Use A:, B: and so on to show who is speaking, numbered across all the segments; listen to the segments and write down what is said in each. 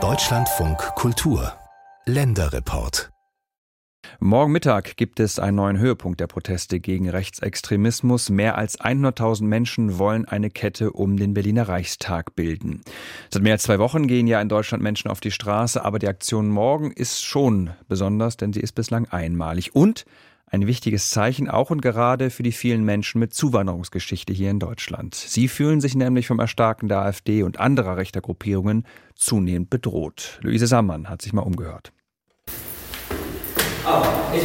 A: Deutschlandfunk Kultur Länderreport
B: Morgen Mittag gibt es einen neuen Höhepunkt der Proteste gegen Rechtsextremismus. Mehr als 100.000 Menschen wollen eine Kette um den Berliner Reichstag bilden. Seit mehr als zwei Wochen gehen ja in Deutschland Menschen auf die Straße, aber die Aktion morgen ist schon besonders, denn sie ist bislang einmalig und ein wichtiges Zeichen auch und gerade für die vielen Menschen mit Zuwanderungsgeschichte hier in Deutschland. Sie fühlen sich nämlich vom Erstarken der AfD und anderer rechter Gruppierungen zunehmend bedroht. Luise Sammann hat sich mal umgehört.
C: Oh, ich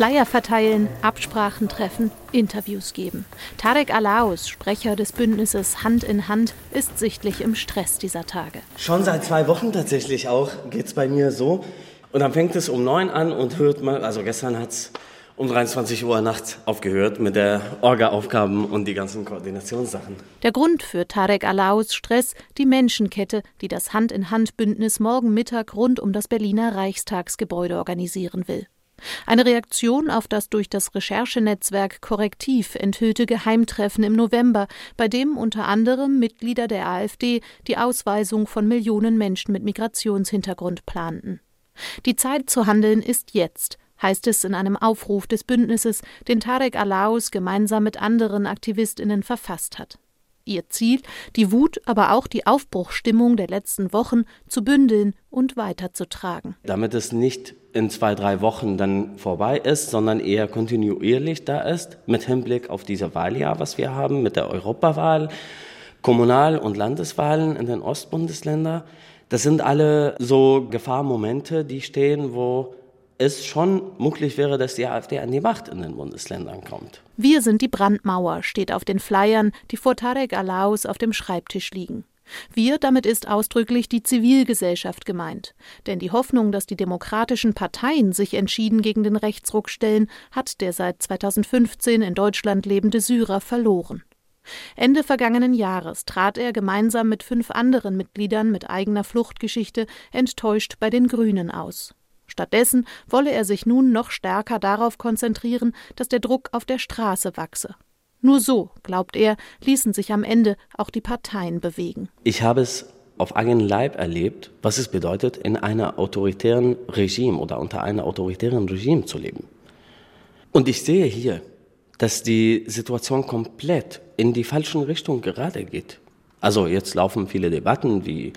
C: Flyer verteilen, Absprachen treffen, Interviews geben. Tarek Alaus, Sprecher des Bündnisses Hand in Hand, ist sichtlich im Stress dieser Tage.
D: Schon seit zwei Wochen tatsächlich auch geht es bei mir so. Und dann fängt es um neun an und hört mal, also gestern hat es um 23 Uhr nachts aufgehört mit der Orga-Aufgaben und die ganzen Koordinationssachen.
C: Der Grund für Tarek Alaus Stress, die Menschenkette, die das Hand-in-Hand-Bündnis morgen Mittag rund um das Berliner Reichstagsgebäude organisieren will. Eine Reaktion auf das durch das Recherchenetzwerk Korrektiv enthüllte Geheimtreffen im November, bei dem unter anderem Mitglieder der AfD die Ausweisung von Millionen Menschen mit Migrationshintergrund planten. Die Zeit zu handeln ist jetzt, heißt es in einem Aufruf des Bündnisses, den Tarek Alaus gemeinsam mit anderen Aktivistinnen verfasst hat. Ihr Ziel, die Wut, aber auch die Aufbruchstimmung der letzten Wochen zu bündeln und weiterzutragen.
D: Damit es nicht in zwei, drei Wochen dann vorbei ist, sondern eher kontinuierlich da ist, mit Hinblick auf diese Wahljahr, was wir haben, mit der Europawahl, Kommunal- und Landeswahlen in den Ostbundesländern. Das sind alle so Gefahrmomente, die stehen, wo es schon möglich wäre, dass die AfD an die Macht in den Bundesländern kommt.
C: Wir sind die Brandmauer, steht auf den Flyern, die vor Tarek Alaus auf dem Schreibtisch liegen. Wir, damit ist ausdrücklich die Zivilgesellschaft gemeint. Denn die Hoffnung, dass die demokratischen Parteien sich entschieden gegen den Rechtsruck stellen, hat der seit 2015 in Deutschland lebende Syrer verloren. Ende vergangenen Jahres trat er gemeinsam mit fünf anderen Mitgliedern mit eigener Fluchtgeschichte enttäuscht bei den Grünen aus. Stattdessen wolle er sich nun noch stärker darauf konzentrieren, dass der Druck auf der Straße wachse. Nur so, glaubt er, ließen sich am Ende auch die Parteien bewegen.
D: Ich habe es auf eigenen Leib erlebt, was es bedeutet, in einer autoritären Regime oder unter einem autoritären Regime zu leben. Und ich sehe hier, dass die Situation komplett in die falschen Richtung gerade geht. Also jetzt laufen viele Debatten wie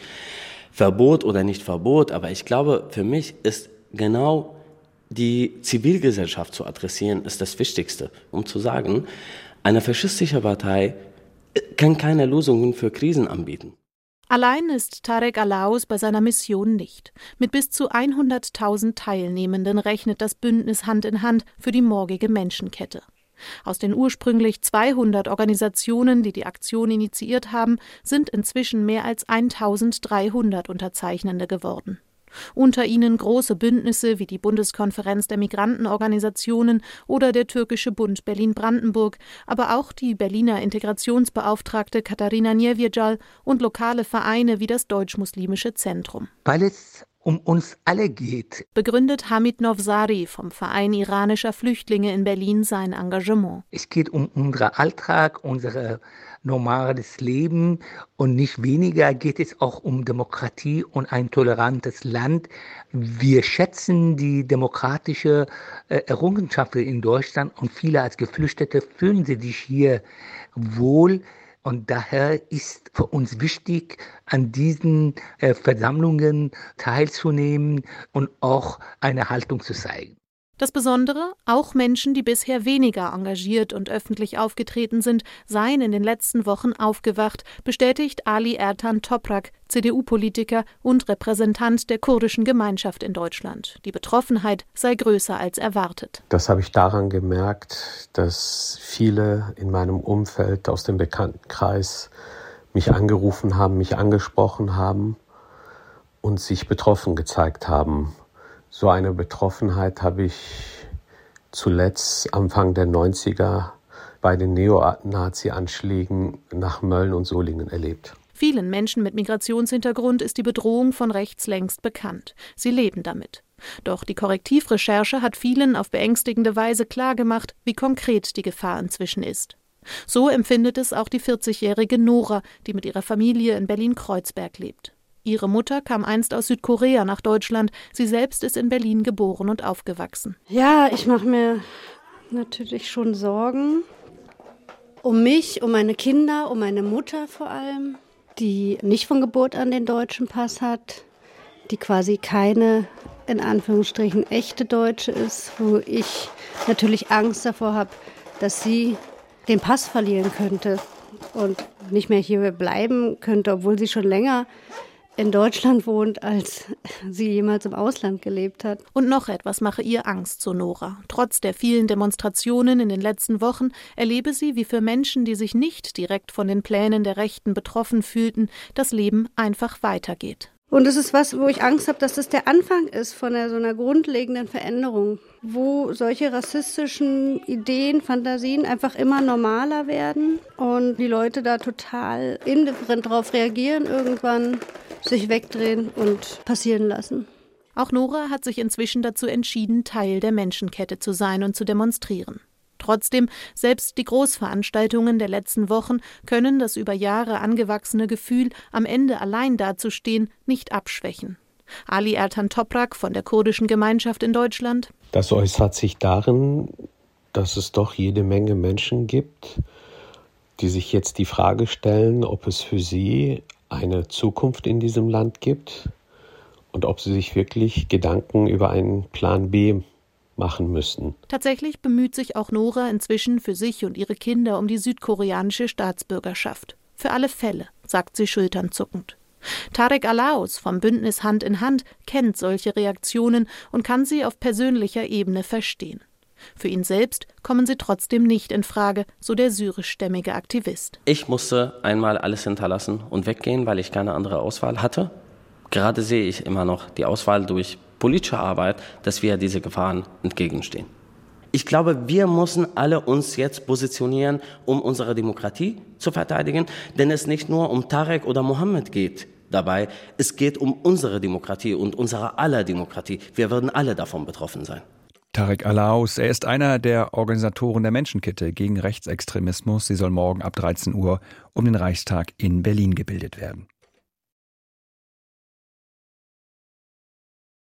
D: Verbot oder nicht Verbot, aber ich glaube, für mich ist genau die Zivilgesellschaft zu adressieren, ist das Wichtigste, um zu sagen, eine faschistische Partei kann keine Lösungen für Krisen anbieten.
C: Allein ist Tarek Alaus bei seiner Mission nicht. Mit bis zu 100.000 Teilnehmenden rechnet das Bündnis Hand in Hand für die morgige Menschenkette. Aus den ursprünglich 200 Organisationen, die die Aktion initiiert haben, sind inzwischen mehr als 1300 Unterzeichnende geworden. Unter ihnen große Bündnisse wie die Bundeskonferenz der Migrantenorganisationen oder der Türkische Bund Berlin-Brandenburg, aber auch die Berliner Integrationsbeauftragte Katharina Niewierjal und lokale Vereine wie das Deutsch-Muslimische Zentrum.
E: Weil es um uns alle geht.
C: Begründet Hamid Novsari vom Verein iranischer Flüchtlinge in Berlin sein Engagement.
E: Es geht um unseren Alltag, unser normales Leben und nicht weniger geht es auch um Demokratie und ein tolerantes Land. Wir schätzen die demokratische äh, Errungenschaften in Deutschland und viele als Geflüchtete fühlen sich hier wohl. Und daher ist für uns wichtig, an diesen äh, Versammlungen teilzunehmen und auch eine Haltung zu zeigen.
C: Das Besondere, auch Menschen, die bisher weniger engagiert und öffentlich aufgetreten sind, seien in den letzten Wochen aufgewacht, bestätigt Ali Ertan Toprak, CDU-Politiker und Repräsentant der kurdischen Gemeinschaft in Deutschland. Die Betroffenheit sei größer als erwartet.
F: Das habe ich daran gemerkt, dass viele in meinem Umfeld aus dem Bekanntenkreis mich angerufen haben, mich angesprochen haben und sich betroffen gezeigt haben so eine Betroffenheit habe ich zuletzt Anfang der 90er bei den Neonazi-Anschlägen nach Mölln und Solingen erlebt.
C: Vielen Menschen mit Migrationshintergrund ist die Bedrohung von rechts längst bekannt. Sie leben damit. Doch die Korrektivrecherche hat vielen auf beängstigende Weise klargemacht, wie konkret die Gefahr inzwischen ist. So empfindet es auch die 40-jährige Nora, die mit ihrer Familie in Berlin-Kreuzberg lebt. Ihre Mutter kam einst aus Südkorea nach Deutschland. Sie selbst ist in Berlin geboren und aufgewachsen.
G: Ja, ich mache mir natürlich schon Sorgen um mich, um meine Kinder, um meine Mutter vor allem, die nicht von Geburt an den deutschen Pass hat, die quasi keine in Anführungsstrichen echte Deutsche ist, wo ich natürlich Angst davor habe, dass sie den Pass verlieren könnte und nicht mehr hier bleiben könnte, obwohl sie schon länger in Deutschland wohnt, als sie jemals im Ausland gelebt hat.
C: Und noch etwas mache ihr Angst, so Nora. Trotz der vielen Demonstrationen in den letzten Wochen erlebe sie, wie für Menschen, die sich nicht direkt von den Plänen der Rechten betroffen fühlten, das Leben einfach weitergeht.
G: Und es ist was, wo ich Angst habe, dass das der Anfang ist von einer, so einer grundlegenden Veränderung, wo solche rassistischen Ideen, Fantasien einfach immer normaler werden und die Leute da total indifferent drauf reagieren irgendwann sich wegdrehen und passieren lassen.
C: Auch Nora hat sich inzwischen dazu entschieden, Teil der Menschenkette zu sein und zu demonstrieren. Trotzdem, selbst die Großveranstaltungen der letzten Wochen können das über Jahre angewachsene Gefühl, am Ende allein dazustehen, nicht abschwächen. Ali Ertan Toprak von der kurdischen Gemeinschaft in Deutschland.
F: Das äußert sich darin, dass es doch jede Menge Menschen gibt, die sich jetzt die Frage stellen, ob es für sie eine Zukunft in diesem Land gibt und ob sie sich wirklich Gedanken über einen Plan B machen müssen.
C: Tatsächlich bemüht sich auch Nora inzwischen für sich und ihre Kinder um die südkoreanische Staatsbürgerschaft. Für alle Fälle, sagt sie schulternzuckend. Tarek Alaus vom Bündnis Hand in Hand kennt solche Reaktionen und kann sie auf persönlicher Ebene verstehen. Für ihn selbst kommen sie trotzdem nicht in Frage, so der syrischstämmige Aktivist.
D: Ich musste einmal alles hinterlassen und weggehen, weil ich keine andere Auswahl hatte. Gerade sehe ich immer noch die Auswahl durch politische Arbeit, dass wir diese Gefahren entgegenstehen. Ich glaube, wir müssen alle uns jetzt positionieren, um unsere Demokratie zu verteidigen, denn es nicht nur um Tarek oder Mohammed geht dabei, es geht um unsere Demokratie und unsere aller Demokratie. Wir würden alle davon betroffen sein.
B: Tarek Alaus, er ist einer der Organisatoren der Menschenkette gegen Rechtsextremismus. Sie soll morgen ab 13 Uhr um den Reichstag in Berlin gebildet werden.